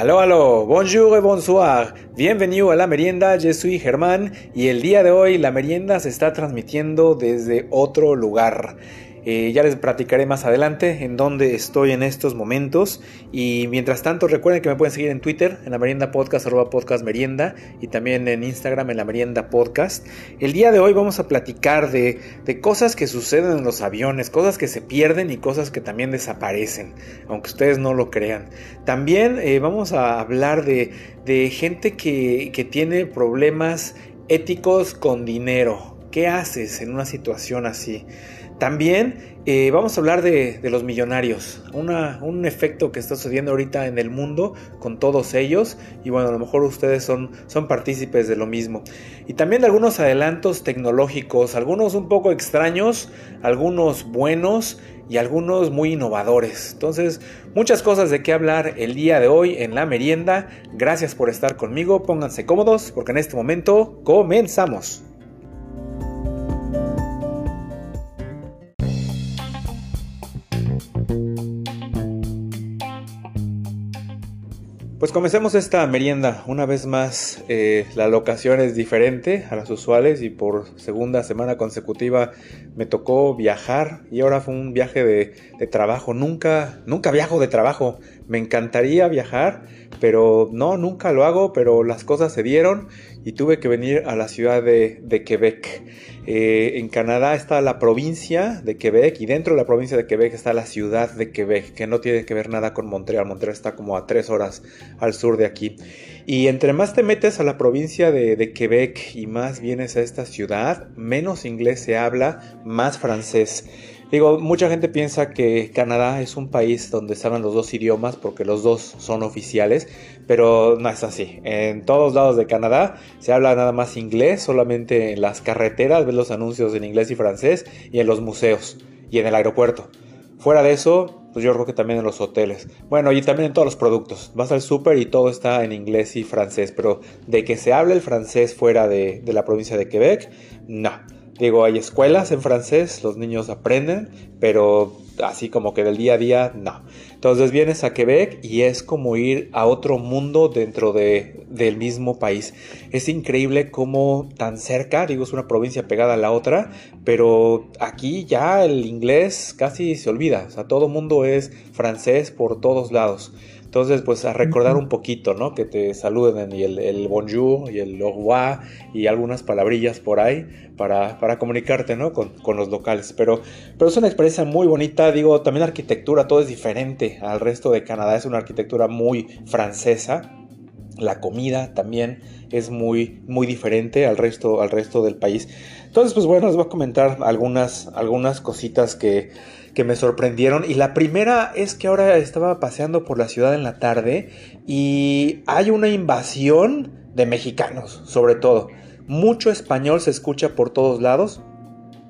Aló, aló, bonjour et bonsoir. Bienvenido a la merienda, yo soy Germán y el día de hoy la merienda se está transmitiendo desde otro lugar. Eh, ya les platicaré más adelante en dónde estoy en estos momentos. Y mientras tanto, recuerden que me pueden seguir en Twitter, en la merienda podcast, merienda, y también en Instagram, en la merienda podcast. El día de hoy vamos a platicar de, cosas que suceden en los aviones, cosas que se pierden y cosas que también desaparecen, aunque ustedes no lo crean. También eh, vamos a hablar de, gente que, que tiene problemas éticos con dinero. ¿Qué haces en una situación así? También eh, vamos a hablar de, los millonarios, un efecto que está sucediendo ahorita en el mundo con todos ellos y bueno, a lo mejor ustedes son, son partícipes de lo mismo. Y también de algunos adelantos tecnológicos, algunos un poco extraños, algunos buenos y algunos muy innovadores. Entonces, muchas cosas de qué hablar el día de hoy en la merienda. Gracias por estar conmigo, pónganse cómodos porque en este momento comenzamos. Pues comencemos esta merienda. Una vez más, eh, la locación es diferente a las usuales y por segunda semana consecutiva me tocó viajar y ahora fue un viaje de, de trabajo. Nunca, nunca viajo de trabajo. Me encantaría viajar, pero no, nunca lo hago, pero las cosas se dieron y tuve que venir a la ciudad de, Quebec. Eh, en Canadá está la provincia de Quebec y dentro de la provincia de Quebec está la ciudad de Quebec, que no tiene que ver nada con Montreal. Montreal está como a tres horas al sur de aquí. Y entre más te metes a la provincia de, de Quebec y más vienes a esta ciudad, menos inglés se habla, más francés. Digo, mucha gente piensa que Canadá es un país donde se hablan los dos idiomas porque los dos son oficiales, pero no es así. En todos lados de Canadá se habla nada más inglés, solamente en las carreteras ves los anuncios en inglés y francés y en los museos y en el aeropuerto. Fuera de eso, pues yo creo que también en los hoteles. Bueno, y también en todos los productos. Vas al súper y todo está en inglés y francés, pero de que se hable el francés fuera de, de la provincia de Quebec, no. Digo, hay escuelas en francés, los niños aprenden, pero así como que del día a día, no. Entonces vienes a Quebec y es como ir a otro mundo dentro de, del mismo país. Es increíble cómo tan cerca, digo, es una provincia pegada a la otra, pero aquí ya el inglés casi se olvida. O sea, todo mundo es francés por todos lados. Entonces, pues a recordar un poquito, ¿no? Que te saluden y el, bonjour y el au revoir y algunas palabrillas por ahí para, para comunicarte, ¿no? Con, los locales. Pero, pero es una experiencia muy bonita, digo, también la arquitectura, todo es diferente al resto de Canadá, es una arquitectura muy francesa. La comida también es muy, muy diferente al resto, al resto del país. Entonces, pues bueno, les voy a comentar algunas, algunas cositas que que me sorprendieron. Y la primera es que ahora estaba paseando por la ciudad en la tarde y hay una invasión de mexicanos, sobre todo. Mucho español se escucha por todos lados,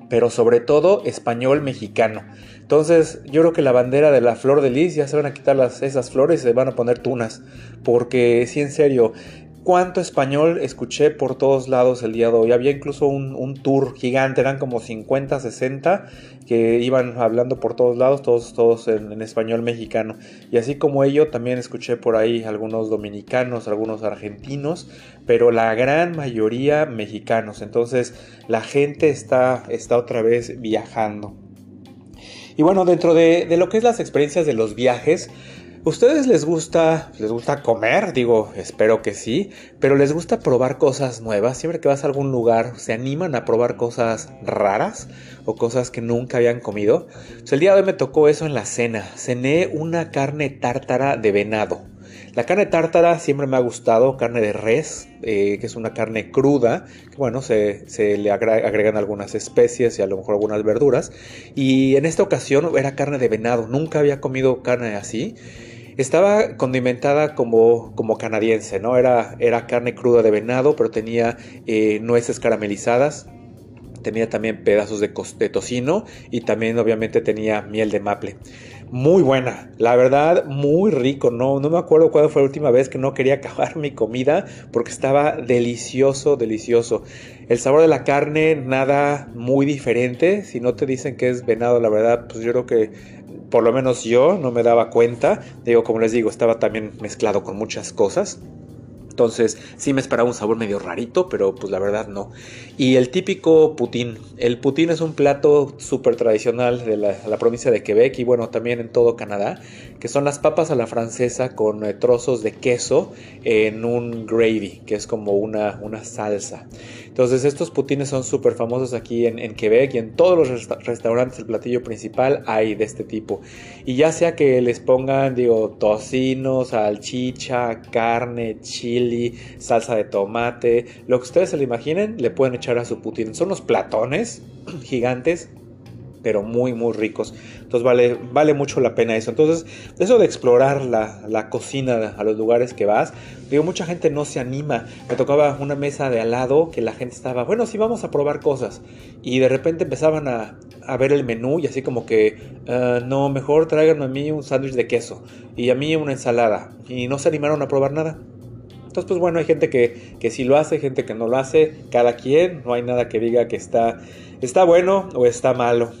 pero sobre todo español mexicano. Entonces yo creo que la bandera de la flor de lis ya se van a quitar las, esas flores y se van a poner tunas. Porque si en serio, cuánto español escuché por todos lados el día de hoy. Había incluso un, tour gigante, eran como 50, 60 que iban hablando por todos lados, todos, todos en, español mexicano. Y así como ello, también escuché por ahí algunos dominicanos, algunos argentinos, pero la gran mayoría mexicanos. Entonces la gente está, está otra vez viajando. Y bueno, dentro de, de lo que es las experiencias de los viajes, ¿Ustedes les gusta, les gusta comer? Digo, espero que sí, pero les gusta probar cosas nuevas. Siempre que vas a algún lugar, ¿se animan a probar cosas raras o cosas que nunca habían comido? el día de hoy me tocó eso en la cena. Cené una carne tártara de venado. La carne tártara siempre me ha gustado, carne de res, eh, que es una carne cruda, bueno, se, se, le agregan algunas especies y a lo mejor algunas verduras. Y en esta ocasión era carne de venado, nunca había comido carne así. Estaba condimentada como, como canadiense, ¿no? Era, era carne cruda de venado, pero tenía eh, nueces caramelizadas, tenía también pedazos de, de, tocino y también obviamente tenía miel de maple. Muy buena, la verdad, muy rico. No, no me acuerdo cuándo fue la última vez que no quería acabar mi comida porque estaba delicioso, delicioso. El sabor de la carne, nada muy diferente. Si no te dicen que es venado, la verdad, pues yo creo que por lo menos yo no me daba cuenta. Digo, como les digo, estaba también mezclado con muchas cosas. Entonces sí me esperaba un sabor medio rarito, pero pues la verdad no. Y el típico putín. El putín es un plato súper tradicional de la, provincia de Quebec y bueno, también en todo Canadá, que son las papas a la francesa con eh, trozos de queso en un gravy, que es como una, una salsa. Entonces estos putines son súper famosos aquí en, Quebec y en todos los restaurantes el platillo principal hay de este tipo. Y ya sea que les pongan, digo, tocino, salchicha, carne, chili, salsa de tomate, lo que ustedes se lo imaginen, le pueden echar a su putín. Son unos platones gigantes pero muy muy ricos. Entonces vale, vale mucho la pena eso. Entonces, eso de explorar la, la, cocina a los lugares que vas, digo, mucha gente no se anima. Me tocaba una mesa de al lado que la gente estaba, bueno, sí vamos a probar cosas. Y de repente empezaban a, a ver el menú y así como que, ah, no, mejor tráiganme a mí un sándwich de queso y a mí una ensalada. Y no se animaron a probar nada. Entonces, pues bueno, hay gente que, que sí lo hace, gente que no lo hace, cada quien, no hay nada que diga que está, está bueno o está malo.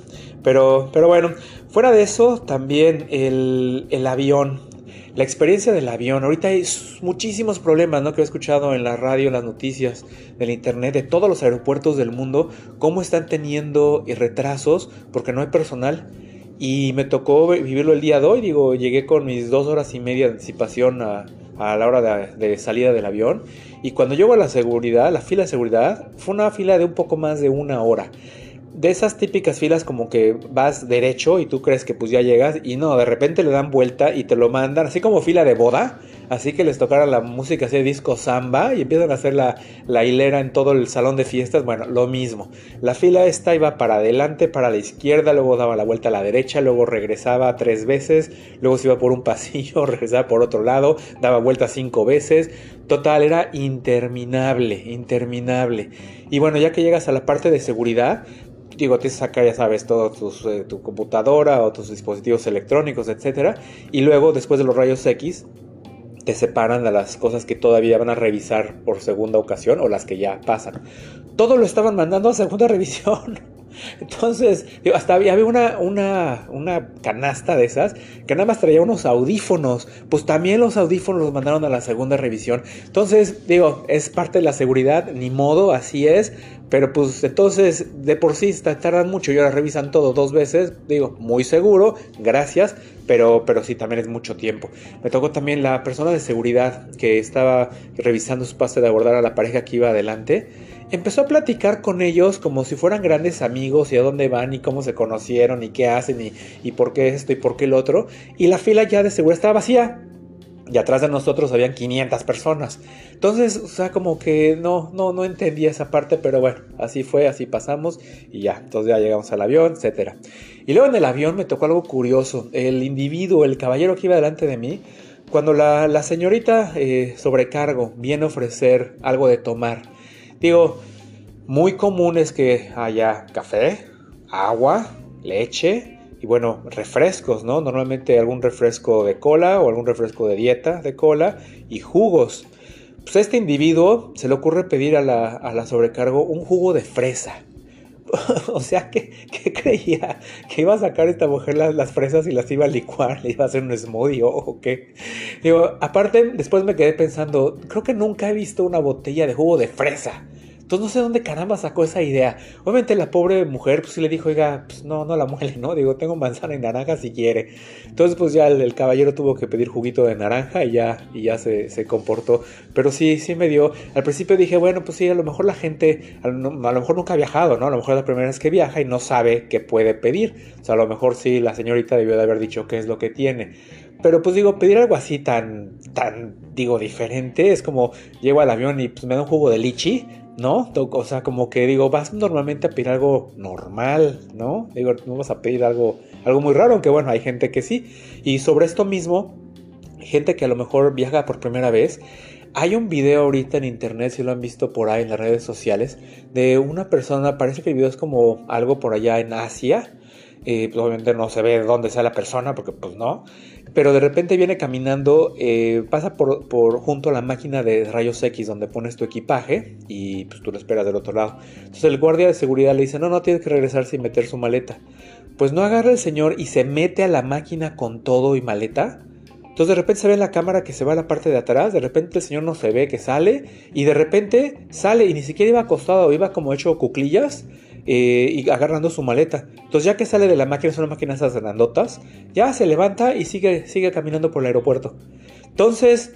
Pero, pero bueno, fuera de eso, también el, el avión. La experiencia del avión, ahorita hay muchísimos problemas, ¿no? Que he escuchado en la radio, en las noticias, del internet, de todos los aeropuertos del mundo, cómo están teniendo retrasos porque no hay personal. Y me tocó vivirlo el día de hoy, digo, llegué con mis dos horas y media de anticipación a, a la hora de, salida del avión. Y cuando llego a la seguridad, la fila de seguridad, fue una fila de un poco más de una hora. De esas típicas filas como que vas derecho y tú crees que pues ya llegas y no, de repente le dan vuelta y te lo mandan, así como fila de boda, así que les tocara la música así de disco samba y empiezan a hacer la, la hilera en todo el salón de fiestas, bueno, lo mismo. La fila esta iba para adelante, para la izquierda, luego daba la vuelta a la derecha, luego regresaba tres veces, luego se iba por un pasillo, regresaba por otro lado, daba vuelta cinco veces. Total, era interminable, interminable. Y bueno, ya que llegas a la parte de seguridad, digo, tienes que sacar, ya sabes, todo eh, tu computadora o tus dispositivos electrónicos, etcétera. Y luego, después de los rayos X, te separan de las cosas que todavía van a revisar por segunda ocasión o las que ya pasan. Todo lo estaban mandando a segunda revisión. Entonces, hasta había, una, una, una, canasta de esas que nada más traía unos audífonos. Pues también los audífonos los mandaron a la segunda revisión. Entonces, digo, es parte de la seguridad, ni modo, así es. Pero pues entonces, de por sí tardan mucho y ahora revisan todo dos veces. Digo, muy seguro, gracias. Pero, pero sí, también es mucho tiempo. Me tocó también la persona de seguridad que estaba revisando su pase de abordar a la pareja que iba adelante empezó a platicar con ellos como si fueran grandes amigos y a dónde van y cómo se conocieron y qué hacen y, y por qué esto y por qué el otro. Y la fila ya de seguridad estaba vacía. Y atrás de nosotros habían 500 personas. Entonces, o sea, como que no, no, no entendía esa parte, pero bueno, así fue, así pasamos y ya. Entonces ya llegamos al avión, etc. Y luego en el avión me tocó algo curioso. El individuo, el caballero que iba delante de mí, cuando la, la señorita eh, sobrecargo viene a ofrecer algo de tomar, Digo, muy común es que haya café, agua, leche y bueno, refrescos, ¿no? Normalmente algún refresco de cola o algún refresco de dieta de cola y jugos. Pues a este individuo se le ocurre pedir a la, a la sobrecargo un jugo de fresa. o sea, ¿qué, creía? ¿Que iba a sacar esta mujer las, fresas y las iba a licuar? ¿Le iba a hacer un smoothie o qué? Digo, aparte, después me quedé pensando, creo que nunca he visto una botella de jugo de fresa. Entonces no sé dónde caramba sacó esa idea. Obviamente la pobre mujer pues sí le dijo, oiga, pues no, no la muele, ¿no? Digo, tengo manzana y naranja si quiere. Entonces pues ya el, caballero tuvo que pedir juguito de naranja y ya, y ya se, se, comportó. Pero sí, sí me dio. Al principio dije, bueno, pues sí, a lo mejor la gente, a lo, mejor nunca ha viajado, ¿no? A lo mejor es la primera vez que viaja y no sabe qué puede pedir. O sea, a lo mejor sí, la señorita debió de haber dicho qué es lo que tiene. Pero pues digo, pedir algo así tan, tan, digo, diferente, es como llego al avión y pues me da un jugo de lichi ¿no? O sea, como que digo, vas normalmente a pedir algo normal, ¿no? Digo, no vas a pedir algo, algo muy raro, aunque bueno, hay gente que sí. Y sobre esto mismo, gente que a lo mejor viaja por primera vez, hay un video ahorita en internet, si lo han visto por ahí en las redes sociales, de una persona, parece que el video es como algo por allá en Asia, eh, pues, obviamente no se ve dónde está la persona, porque pues no, pero de repente viene caminando, eh, pasa por, junto a la máquina de rayos X donde pones tu equipaje y pues tú lo esperas del otro lado. Entonces el guardia de seguridad le dice, no, no, tienes que regresar sin meter su maleta. pues no agarra el señor y se mete a la máquina con todo y maleta. Entonces de repente se ve en la cámara que se va a la parte de atrás, de repente el señor no se ve que sale y de repente sale y ni siquiera iba acostado, iba como hecho cuclillas eh, y agarrando su maleta. Entonces ya que sale de la máquina, son máquinas esas grandotas, ya se levanta y sigue, sigue caminando por el aeropuerto. Entonces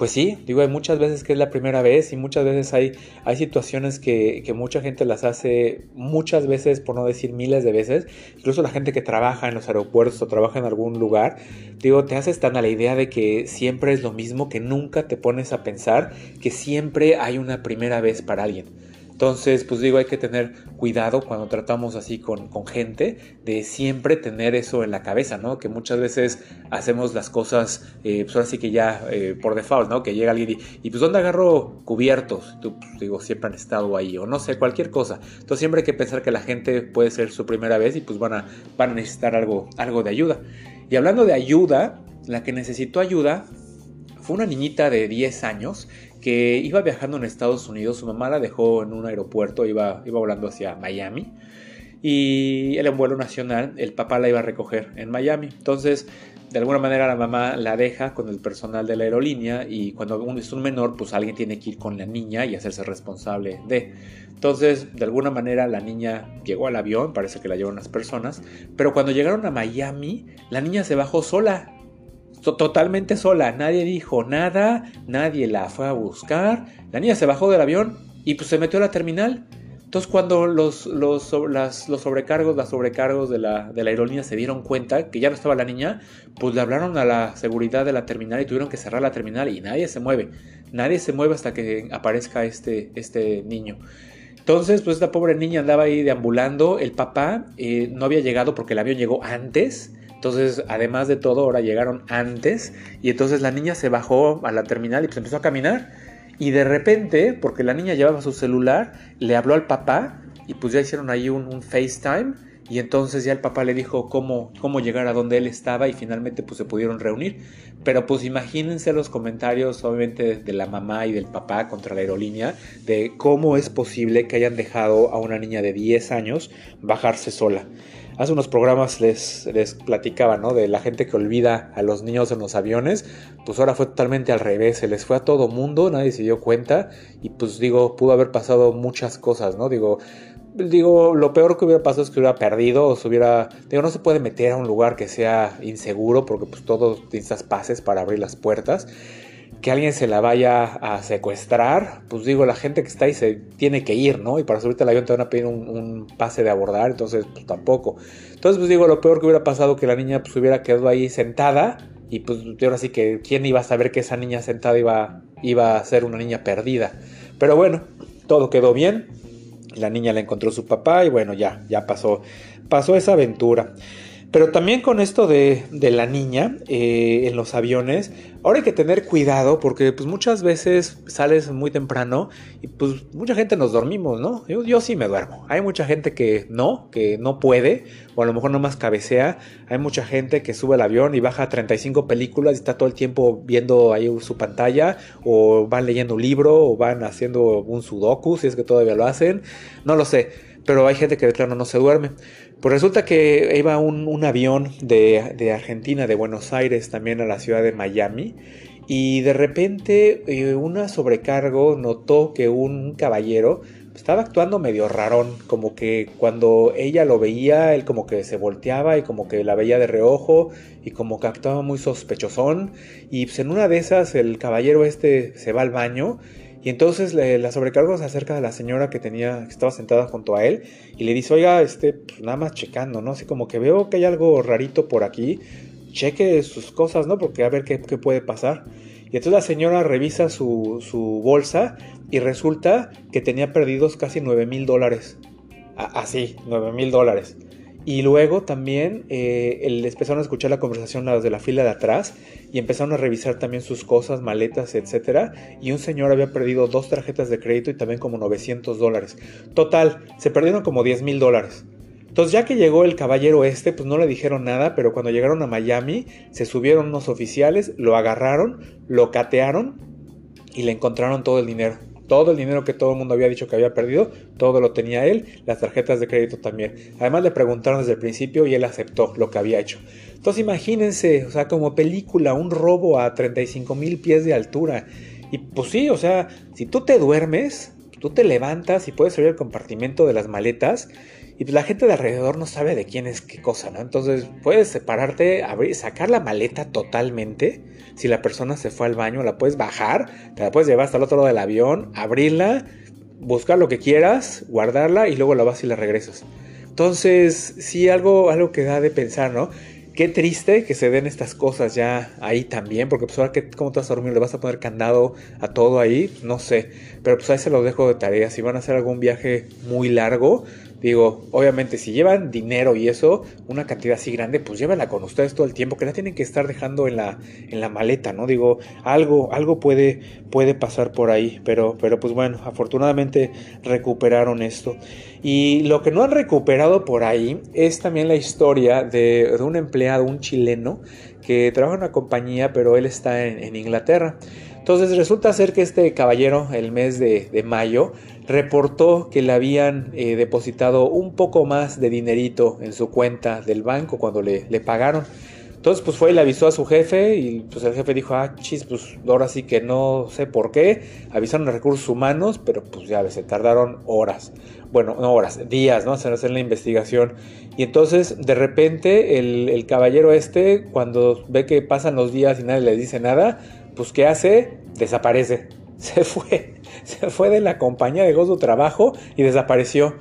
pues sí, digo, hay muchas veces que es la primera vez y muchas veces hay, hay situaciones que, que, mucha gente las hace muchas veces, por no decir miles de veces, incluso la gente que trabaja en los aeropuertos o trabaja en algún lugar, digo, te haces tan a la idea de que siempre es lo mismo, que nunca te pones a pensar que siempre hay una primera vez para alguien. Entonces, pues digo, hay que tener cuidado cuando tratamos así con, gente, de siempre tener eso en la cabeza, ¿no? Que muchas veces hacemos las cosas, eh, pues ahora sí que ya eh, por default, ¿no? Que llega alguien y, y pues ¿dónde agarro cubiertos? Tú, pues, digo, siempre han estado ahí, o no sé, cualquier cosa. Entonces siempre hay que pensar que la gente puede ser su primera vez y pues van a, van a necesitar algo, algo de ayuda. Y hablando de ayuda, la que necesitó ayuda fue una niñita de 10 años que iba viajando en Estados Unidos, su mamá la dejó en un aeropuerto, iba, iba volando hacia Miami y un vuelo nacional, el papá la iba a recoger en Miami. Entonces, de alguna manera la mamá la deja con el personal de la aerolínea y cuando es un menor, pues alguien tiene que ir con la niña y hacerse responsable de. Entonces, de alguna manera la niña llegó al avión, parece que la llevaron unas personas, pero cuando llegaron a Miami, la niña se bajó sola totalmente sola, nadie dijo nada, nadie la fue a buscar, la niña se bajó del avión y pues se metió a la terminal. Entonces cuando los, los, los sobrecargos, las sobrecargos de la, de la, aerolínea se dieron cuenta que ya no estaba la niña, pues le hablaron a la seguridad de la terminal y tuvieron que cerrar la terminal y nadie se mueve. Nadie se mueve hasta que aparezca este, este niño. Entonces, pues esta pobre niña andaba ahí deambulando. El papá eh, no había llegado porque el avión llegó antes. Entonces, además de todo, ahora llegaron antes y entonces la niña se bajó a la terminal y pues empezó a caminar. Y de repente, porque la niña llevaba su celular, le habló al papá y pues ya hicieron ahí un, FaceTime. Y entonces ya el papá le dijo cómo, cómo llegar a donde él estaba y finalmente pues se pudieron reunir. Pero pues imagínense los comentarios obviamente de la mamá y del papá contra la aerolínea de cómo es posible que hayan dejado a una niña de 10 años bajarse sola hace unos programas les, les platicaba, ¿no? De la gente que olvida a los niños en los aviones, pues ahora fue totalmente al revés, se les fue a todo mundo, nadie se dio cuenta y pues digo, pudo haber pasado muchas cosas, ¿no? Digo, digo, lo peor que hubiera pasado es que hubiera perdido o se hubiera, digo, no se puede meter a un lugar que sea inseguro porque pues todos necesitas pases para abrir las puertas que alguien se la vaya a secuestrar, pues digo, la gente que está ahí se tiene que ir, ¿no? Y para subirte al avión te van a pedir un, pase de abordar, entonces pues tampoco. Entonces, pues digo, lo peor que hubiera pasado que la niña pues hubiera quedado ahí sentada y pues ahora sí que quién iba a saber que esa niña sentada iba, iba a ser una niña perdida. Pero bueno, todo quedó bien. La niña la encontró su papá y bueno, ya, ya pasó, pasó esa aventura. Pero también con esto de, la niña eh, en los aviones, ahora hay que tener cuidado porque pues muchas veces sales muy temprano y pues mucha gente nos dormimos, ¿no? Yo, sí me duermo. Hay mucha gente que no, que no puede o a lo mejor nomás cabecea. Hay mucha gente que sube al avión y baja 35 películas y está todo el tiempo viendo ahí su pantalla o van leyendo un libro o van haciendo un sudoku si es que todavía lo hacen. No lo sé, pero hay gente que de plano no se duerme. Pues resulta que iba un, avión de, Argentina, de Buenos Aires, también a la ciudad de Miami. Y de repente eh, una sobrecargo notó que un caballero estaba actuando medio rarón, como que cuando ella lo veía, él como que se volteaba y como que la veía de reojo y como que actuaba muy sospechosón. Y pues en una de esas el caballero este se va al baño y entonces la sobrecargo se acerca de la señora que tenía, que estaba sentada junto a él, y le dice, oiga, este, pues, nada más checando, ¿no? Así como que veo que hay algo rarito por aquí, cheque sus cosas, ¿no? Porque a ver qué, puede pasar. Y entonces la señora revisa su, su bolsa y resulta que tenía perdidos casi 9 mil dólares. Así, 9 mil dólares. Y luego también eh, empezaron a escuchar la conversación de la fila de atrás y empezaron a revisar también sus cosas, maletas, etc. Y un señor había perdido dos tarjetas de crédito y también como 900 dólares. Total, se perdieron como 10 mil dólares. Entonces ya que llegó el caballero este, pues no le dijeron nada, pero cuando llegaron a Miami, se subieron unos oficiales, lo agarraron, lo catearon y le encontraron todo el dinero. Todo el dinero que todo el mundo había dicho que había perdido, todo lo tenía él, las tarjetas de crédito también. Además le preguntaron desde el principio y él aceptó lo que había hecho. Entonces imagínense, o sea, como película, un robo a 35 mil pies de altura. Y pues sí, o sea, si tú te duermes, tú te levantas y puedes abrir el compartimento de las maletas y pues la gente de alrededor no sabe de quién es qué cosa, ¿no? Entonces puedes separarte, abrir, sacar la maleta totalmente. Si la persona se fue al baño, la puedes bajar, te la puedes llevar hasta el otro lado del avión, abrirla, buscar lo que quieras, guardarla y luego la vas y la regresas. Entonces, sí, algo, algo que da de pensar, ¿no? Qué triste que se den estas cosas ya ahí también, porque pues ahora que, ¿cómo te vas a dormir? ¿Le vas a poner candado a todo ahí? No sé, pero pues ahí se lo dejo de tarea. Si van a hacer algún viaje muy largo, Digo, obviamente si llevan dinero y eso, una cantidad así grande, pues llévala con ustedes todo el tiempo, que la tienen que estar dejando en la, en la maleta, ¿no? Digo, algo, algo puede, puede pasar por ahí, pero, pero pues bueno, afortunadamente recuperaron esto. Y lo que no han recuperado por ahí es también la historia de, un empleado, un chileno, que trabaja en una compañía, pero él está en, Inglaterra. Entonces resulta ser que este caballero, el mes de, de mayo, reportó que le habían eh, depositado un poco más de dinerito en su cuenta del banco cuando le, le, pagaron. Entonces pues fue y le avisó a su jefe y pues el jefe dijo, ah, chis, pues ahora sí que no sé por qué. Avisaron a recursos humanos, pero pues ya se tardaron horas. Bueno, no horas, días, ¿no? En hacer la investigación. Y entonces de repente el, el caballero este, cuando ve que pasan los días y nadie le dice nada, pues ¿qué hace? Desaparece. Se fue se fue de la compañía, dejó su trabajo y desapareció.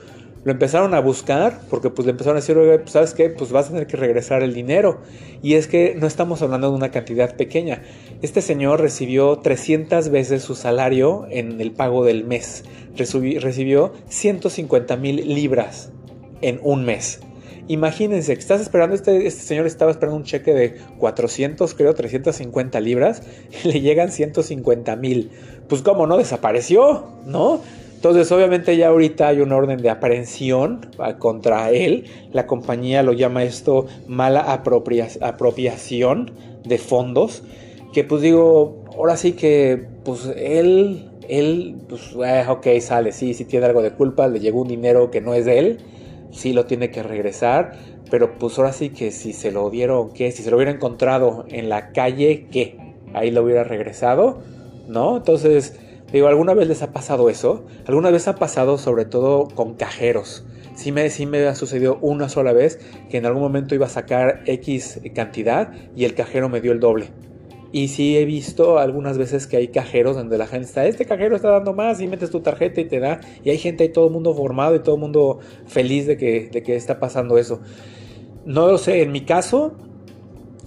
Lo empezaron a buscar porque pues le empezaron a decir, pues, ¿sabes qué? Pues vas a tener que regresar el dinero. Y es que no estamos hablando de una cantidad pequeña. Este señor recibió 300 veces su salario en el pago del mes. Recibió 150 mil libras en un mes. Imagínense que estás esperando, este, este señor estaba esperando un cheque de 400, creo, 350 libras, y le llegan 150 mil. Pues cómo no, desapareció, ¿no? Entonces obviamente ya ahorita hay una orden de aprehensión contra él. La compañía lo llama esto mala apropiación de fondos. Que pues digo, ahora sí que pues él, él, pues eh, ok, sale, sí, sí tiene algo de culpa, le llegó un dinero que no es de él sí lo tiene que regresar, pero pues ahora sí que si se lo dieron, ¿qué? Si se lo hubiera encontrado en la calle, ¿qué? Ahí lo hubiera regresado, ¿no? Entonces, digo, ¿alguna vez les ha pasado eso? ¿Alguna vez ha pasado sobre todo con cajeros? Sí me, sí me ha sucedido una sola vez que en algún momento iba a sacar X cantidad y el cajero me dio el doble. Y sí he visto algunas veces que hay cajeros donde la gente está, este cajero está dando más y metes tu tarjeta y te da. Y hay gente ahí todo el mundo formado y todo el mundo feliz de que, de que está pasando eso. No lo sé, en mi caso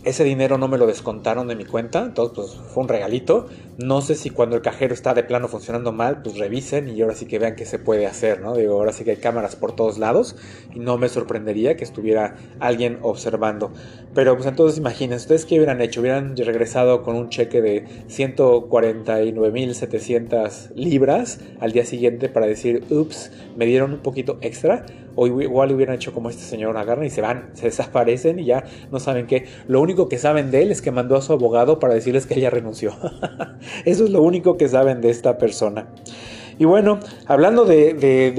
ese dinero no me lo descontaron de mi cuenta, entonces pues fue un regalito. No sé si cuando el cajero está de plano funcionando mal, pues revisen y ahora sí que vean qué se puede hacer, ¿no? Digo, ahora sí que hay cámaras por todos lados y no me sorprendería que estuviera alguien observando. Pero pues entonces imagínense, ¿ustedes qué hubieran hecho? Hubieran regresado con un cheque de 149.700 libras al día siguiente para decir, ups, me dieron un poquito extra o igual hubieran hecho como este señor, agarran y se van, se desaparecen y ya no saben qué. Lo único que saben de él es que mandó a su abogado para decirles que ella renunció. Eso es lo único que saben de esta persona. Y bueno, hablando de,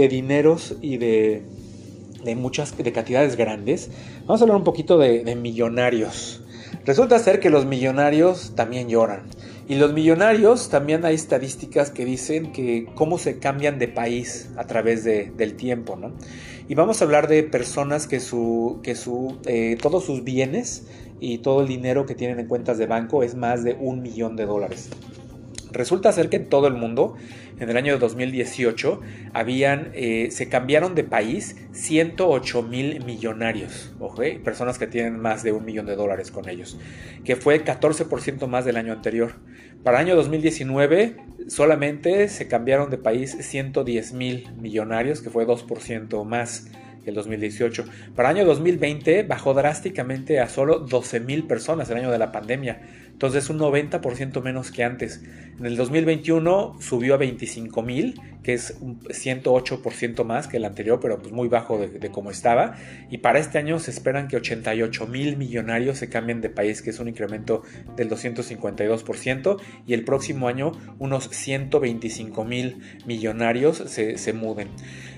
dineros y de, de, muchas de cantidades grandes, vamos a hablar un poquito de millonarios. Resulta ser que los millonarios también lloran. Y los millonarios, también hay estadísticas que dicen que cómo se cambian de país a través del tiempo, ¿no? Y vamos a hablar de personas que, su, que su, eh, todos sus bienes y todo el dinero que tienen en cuentas de banco es más de un millón de dólares. Resulta ser que en todo el mundo, en el año 2018, habían, eh, se cambiaron de país 108 mil millonarios, personas que tienen más de un millón de dólares con ellos, que fue 14% más del año anterior. Para el año 2019 solamente se cambiaron de país 110 mil millonarios, que fue 2% más el 2018. Para el año 2020 bajó drásticamente a solo 12 mil personas, el año de la pandemia. Entonces un 90% menos que antes. En el 2021 subió a 25 mil, que es un 108% más que el anterior, pero pues muy bajo de, de como estaba. Y para este año se esperan que 88 mil millonarios se cambien de país, que es un incremento del 252%. Y el próximo año unos 125 mil millonarios se, se muden.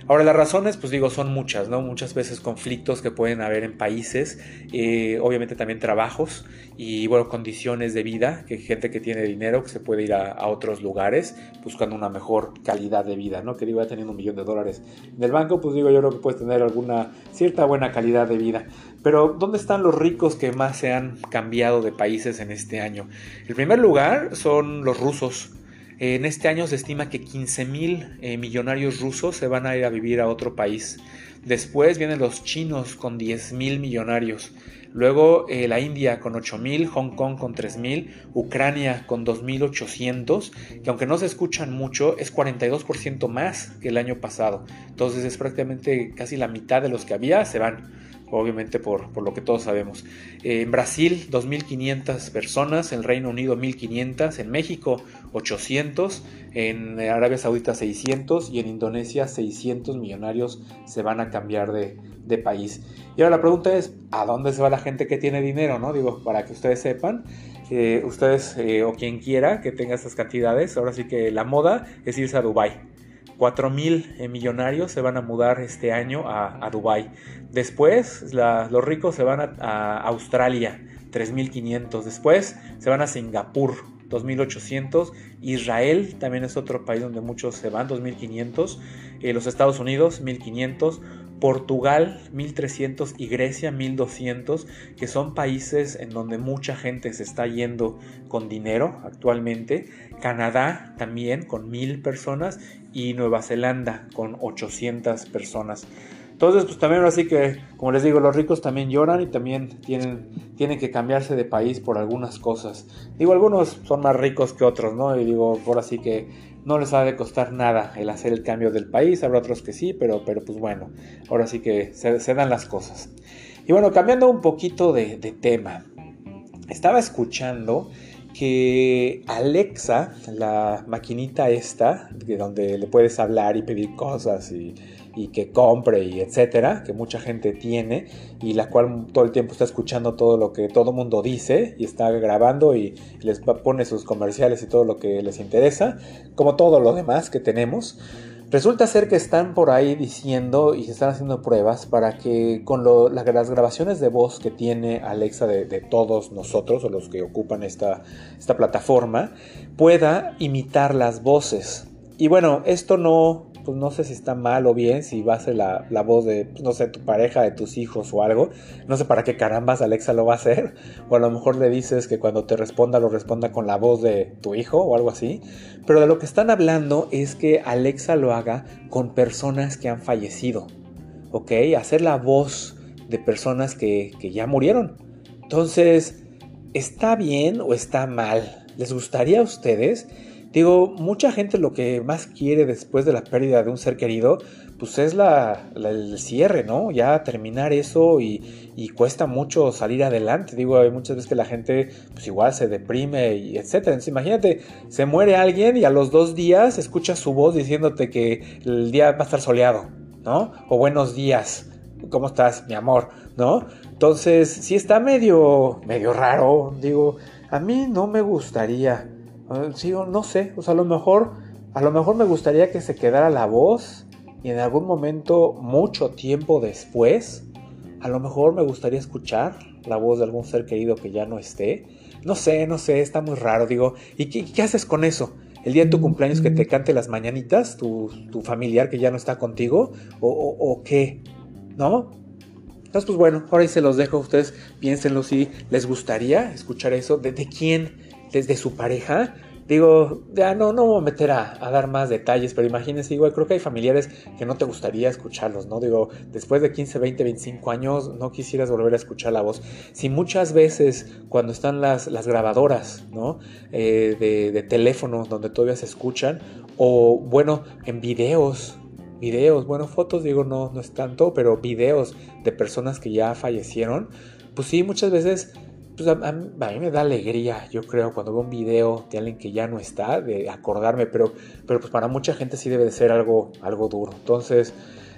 Ahora las razones, pues digo, son muchas, ¿no? Muchas veces conflictos que pueden haber en países, eh, obviamente también trabajos y, bueno, condiciones de vida, que gente que tiene dinero que se puede ir a, otros lugares buscando una mejor calidad de vida, ¿no? Que digo, ya teniendo un millón de dólares en el banco, pues digo, yo creo que puedes tener alguna cierta buena calidad de vida. Pero, ¿dónde están los ricos que más se han cambiado de países en este año? El primer lugar son los rusos. En este año se estima que 15 mil eh, millonarios rusos se van a ir a vivir a otro país. Después vienen los chinos con 10 mil millonarios. Luego eh, la India con 8 mil, Hong Kong con 3 mil, Ucrania con 2.800, que aunque no se escuchan mucho, es 42% más que el año pasado. Entonces es prácticamente casi la mitad de los que había se van obviamente por, lo que todos sabemos. Eh, en Brasil 2.500 personas, en Reino Unido 1.500, en México 800, en Arabia Saudita 600 y en Indonesia 600 millonarios se van a cambiar de, país. Y ahora la pregunta es, ¿a dónde se va la gente que tiene dinero? ¿no? Digo, para que ustedes sepan. Eh, ustedes eh, o quien quiera que tenga estas cantidades, ahora sí que la moda es irse a Dubai 4.000 eh, millonarios se van a mudar este año a, a Dubái. Después los ricos se van a, a Australia, 3.500. Después se van a Singapur, 2.800. Israel también es otro país donde muchos se van, 2.500. Eh, los Estados Unidos, 1.500. Portugal 1300 y Grecia 1200, que son países en donde mucha gente se está yendo con dinero actualmente. Canadá también con 1000 personas y Nueva Zelanda con 800 personas. Entonces, pues también así que, como les digo, los ricos también lloran y también tienen, tienen que cambiarse de país por algunas cosas. Digo, algunos son más ricos que otros, ¿no? Y digo, por así que no les ha de costar nada el hacer el cambio del país. Habrá otros que sí, pero, pero pues bueno, ahora sí que se, dan las cosas. Y bueno, cambiando un poquito de, de tema. Estaba escuchando que Alexa, la maquinita esta, de donde le puedes hablar y pedir cosas y y que compre y etcétera, que mucha gente tiene y la cual todo el tiempo está escuchando todo lo que todo mundo dice y está grabando y les pone sus comerciales y todo lo que les interesa, como todo lo demás que tenemos. Resulta ser que están por ahí diciendo y se están haciendo pruebas para que con las grabaciones de voz que tiene Alexa de, de, todos nosotros o los que ocupan esta, esta plataforma pueda imitar las voces. Y bueno, esto no, pues no sé si está mal o bien, si va a ser la, voz de, pues, no sé, tu pareja, de tus hijos o algo. No sé para qué carambas Alexa lo va a hacer. O a lo mejor le dices que cuando te responda lo responda con la voz de tu hijo o algo así. Pero de lo que están hablando es que Alexa lo haga con personas que han fallecido. ¿Ok? Hacer la voz de personas que, que ya murieron. Entonces, ¿está bien o está mal? ¿Les gustaría a ustedes? Digo, mucha gente lo que más quiere después de la pérdida de un ser querido, pues es la, el cierre, ¿no? Ya terminar eso y, y, cuesta mucho salir adelante. Digo, hay muchas veces que la gente, pues igual se deprime y etcétera. Entonces, imagínate, se muere alguien y a los dos días escuchas su voz diciéndote que el día va a estar soleado, ¿no? O buenos días. ¿Cómo estás, mi amor? ¿No? Entonces, sí está medio, medio raro. Digo, a mí no me gustaría Sí, no sé, o sea, a lo mejor, a lo mejor me gustaría que se quedara la voz y en algún momento, mucho tiempo después, a lo mejor me gustaría escuchar la voz de algún ser querido que ya no esté. No sé, no sé, está muy raro, digo. ¿Y qué, haces con eso? El día de tu cumpleaños que te cante las mañanitas, tu, familiar que ya no está contigo, o, qué, ¿no? Entonces, pues bueno, ahora ahí se los dejo. Ustedes piénsenlo si les gustaría escuchar eso. ¿De, de quién? Desde su pareja. Digo, ya no, no voy a meter a, dar más detalles, pero imagínense, igual creo que hay familiares que no te gustaría escucharlos, ¿no? Digo, después de 15, 20, 25 años no quisieras volver a escuchar la voz. Si muchas veces cuando están las, las grabadoras, ¿no? Eh, de, de teléfono donde todavía se escuchan, o bueno, en videos, videos, bueno, fotos digo no, no es tanto, pero videos de personas que ya fallecieron, pues sí, muchas veces pues a, mí, me da alegría, yo creo, cuando veo un video de alguien que ya no está, de acordarme, pero, pero pues para mucha gente sí debe de ser algo, algo duro. Entonces,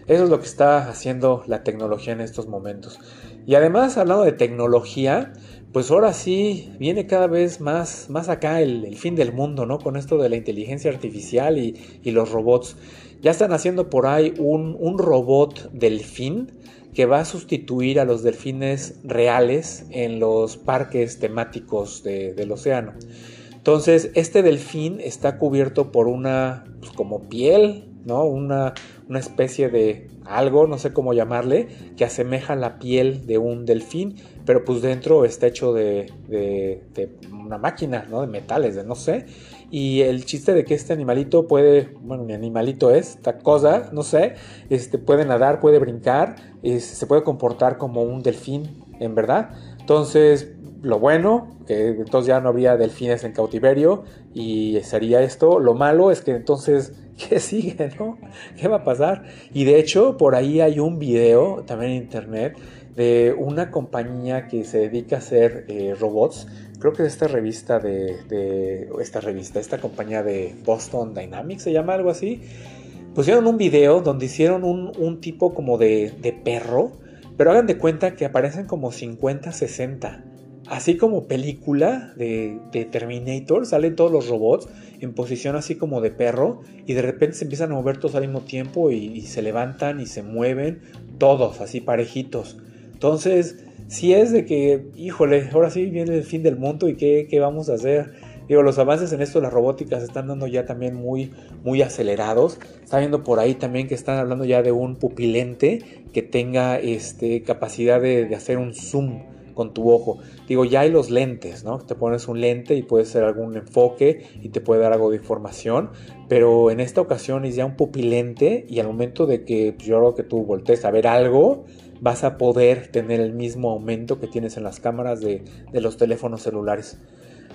eso es lo que está haciendo la tecnología en estos momentos. Y además, hablando de tecnología, pues ahora sí viene cada vez más, más acá el, fin del mundo, ¿no? Con esto de la inteligencia artificial y, los robots. Ya están haciendo por ahí un, un robot delfín que va a sustituir a los delfines reales en los parques temáticos del océano. Entonces, este delfín está cubierto por una pues, como piel, ¿no? Una, una especie de algo, no sé cómo llamarle, que asemeja la piel de un delfín, pero pues dentro está hecho de, de, de una máquina, ¿no? De metales, de no sé. Y el chiste de que este animalito puede, bueno, mi animalito es, esta cosa, no sé, este, puede nadar, puede brincar, se puede comportar como un delfín, en verdad. Entonces, lo bueno, que entonces ya no habría delfines en cautiverio y sería esto. Lo malo es que entonces, ¿qué sigue, no? ¿Qué va a pasar? Y de hecho, por ahí hay un video también en internet de una compañía que se dedica a hacer eh, robots creo que esta revista de, esta revista, esta compañía de Boston Dynamics se llama algo así, pusieron un video donde hicieron un, tipo como de, perro, pero hagan de cuenta que aparecen como 50, 60. Así como película de, Terminator, salen todos los robots en posición así como de perro y de repente se empiezan a mover todos al mismo tiempo y, y se levantan y se mueven todos así parejitos. Entonces, si es de que, híjole, ahora sí viene el fin del mundo y qué, vamos a hacer. Digo, los avances en esto de la robótica se están dando ya también muy, muy acelerados. Está viendo por ahí también que están hablando ya de un pupilente que tenga este, capacidad de, hacer un zoom con tu ojo. Digo, ya hay los lentes, ¿no? Te pones un lente y puede ser algún enfoque y te puede dar algo de información, pero en esta ocasión es ya un pupilente y al momento de que pues, yo creo que tú voltees a ver algo, vas a poder tener el mismo aumento que tienes en las cámaras de, los teléfonos celulares.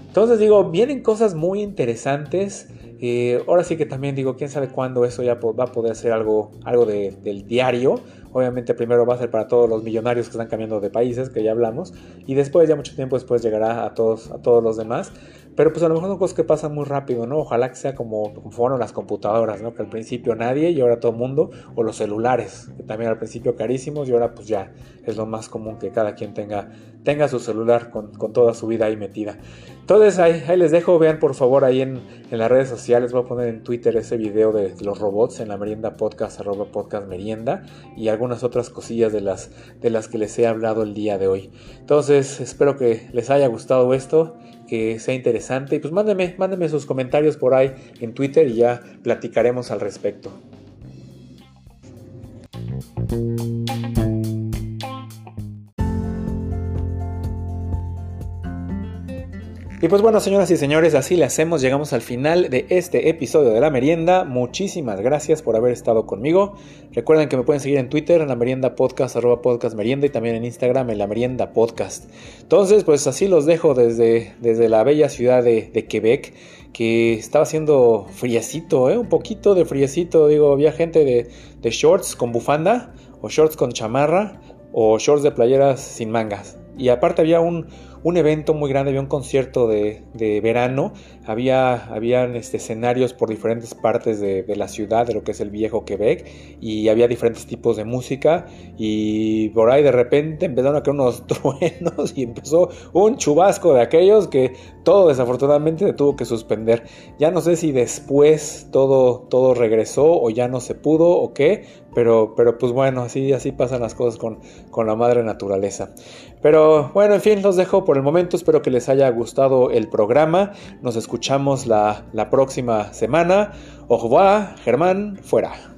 Entonces digo, vienen cosas muy interesantes. Eh, ahora sí que también digo, quién sabe cuándo eso ya va a poder ser algo, algo del diario. Obviamente primero va a ser para todos los millonarios que están cambiando de países, que ya hablamos. Y después, ya mucho tiempo después, llegará a todos, a todos los demás. Pero pues a lo mejor son cosas que pasan muy rápido, ¿no? Ojalá que sea como, fueron las computadoras, ¿no? Que al principio nadie y ahora todo el mundo. O los celulares, que también al principio carísimos y ahora pues ya es lo más común que cada quien tenga, tenga su celular con, toda su vida ahí metida. Entonces ahí, ahí les dejo, vean por favor ahí en, en, las redes sociales, voy a poner en Twitter ese video de los robots en la merienda podcast, arroba podcast merienda y algunas otras cosillas de las, de las que les he hablado el día de hoy. Entonces espero que les haya gustado esto que sea interesante. Y pues mándenme, sus comentarios por ahí en Twitter y ya platicaremos al respecto. Y pues bueno, señoras y señores, así le hacemos. Llegamos al final de este episodio de La Merienda. Muchísimas gracias por haber estado conmigo. Recuerden que me pueden seguir en Twitter, en La Merienda Podcast, arroba podcast merienda, y también en Instagram, en La Merienda Podcast. Entonces, pues así los dejo desde, desde la bella ciudad de, Quebec, que estaba haciendo friecito, ¿eh? un poquito de friecito. Digo, había gente de, de shorts con bufanda, o shorts con chamarra, o shorts de playeras sin mangas. Y aparte había un un evento muy grande, había un concierto de, verano, había habían este, escenarios por diferentes partes de, la ciudad, de lo que es el viejo Quebec, y había diferentes tipos de música, y por ahí de repente empezaron a caer unos truenos y empezó un chubasco de aquellos que todo desafortunadamente tuvo que suspender. Ya no sé si después todo, todo regresó o ya no se pudo o qué, pero, pero pues bueno, así, así pasan las cosas con, con la madre naturaleza. Pero bueno, en fin, los dejo por el momento. Espero que les haya gustado el programa. Nos escuchamos la, la próxima semana. Au revoir, Germán, fuera.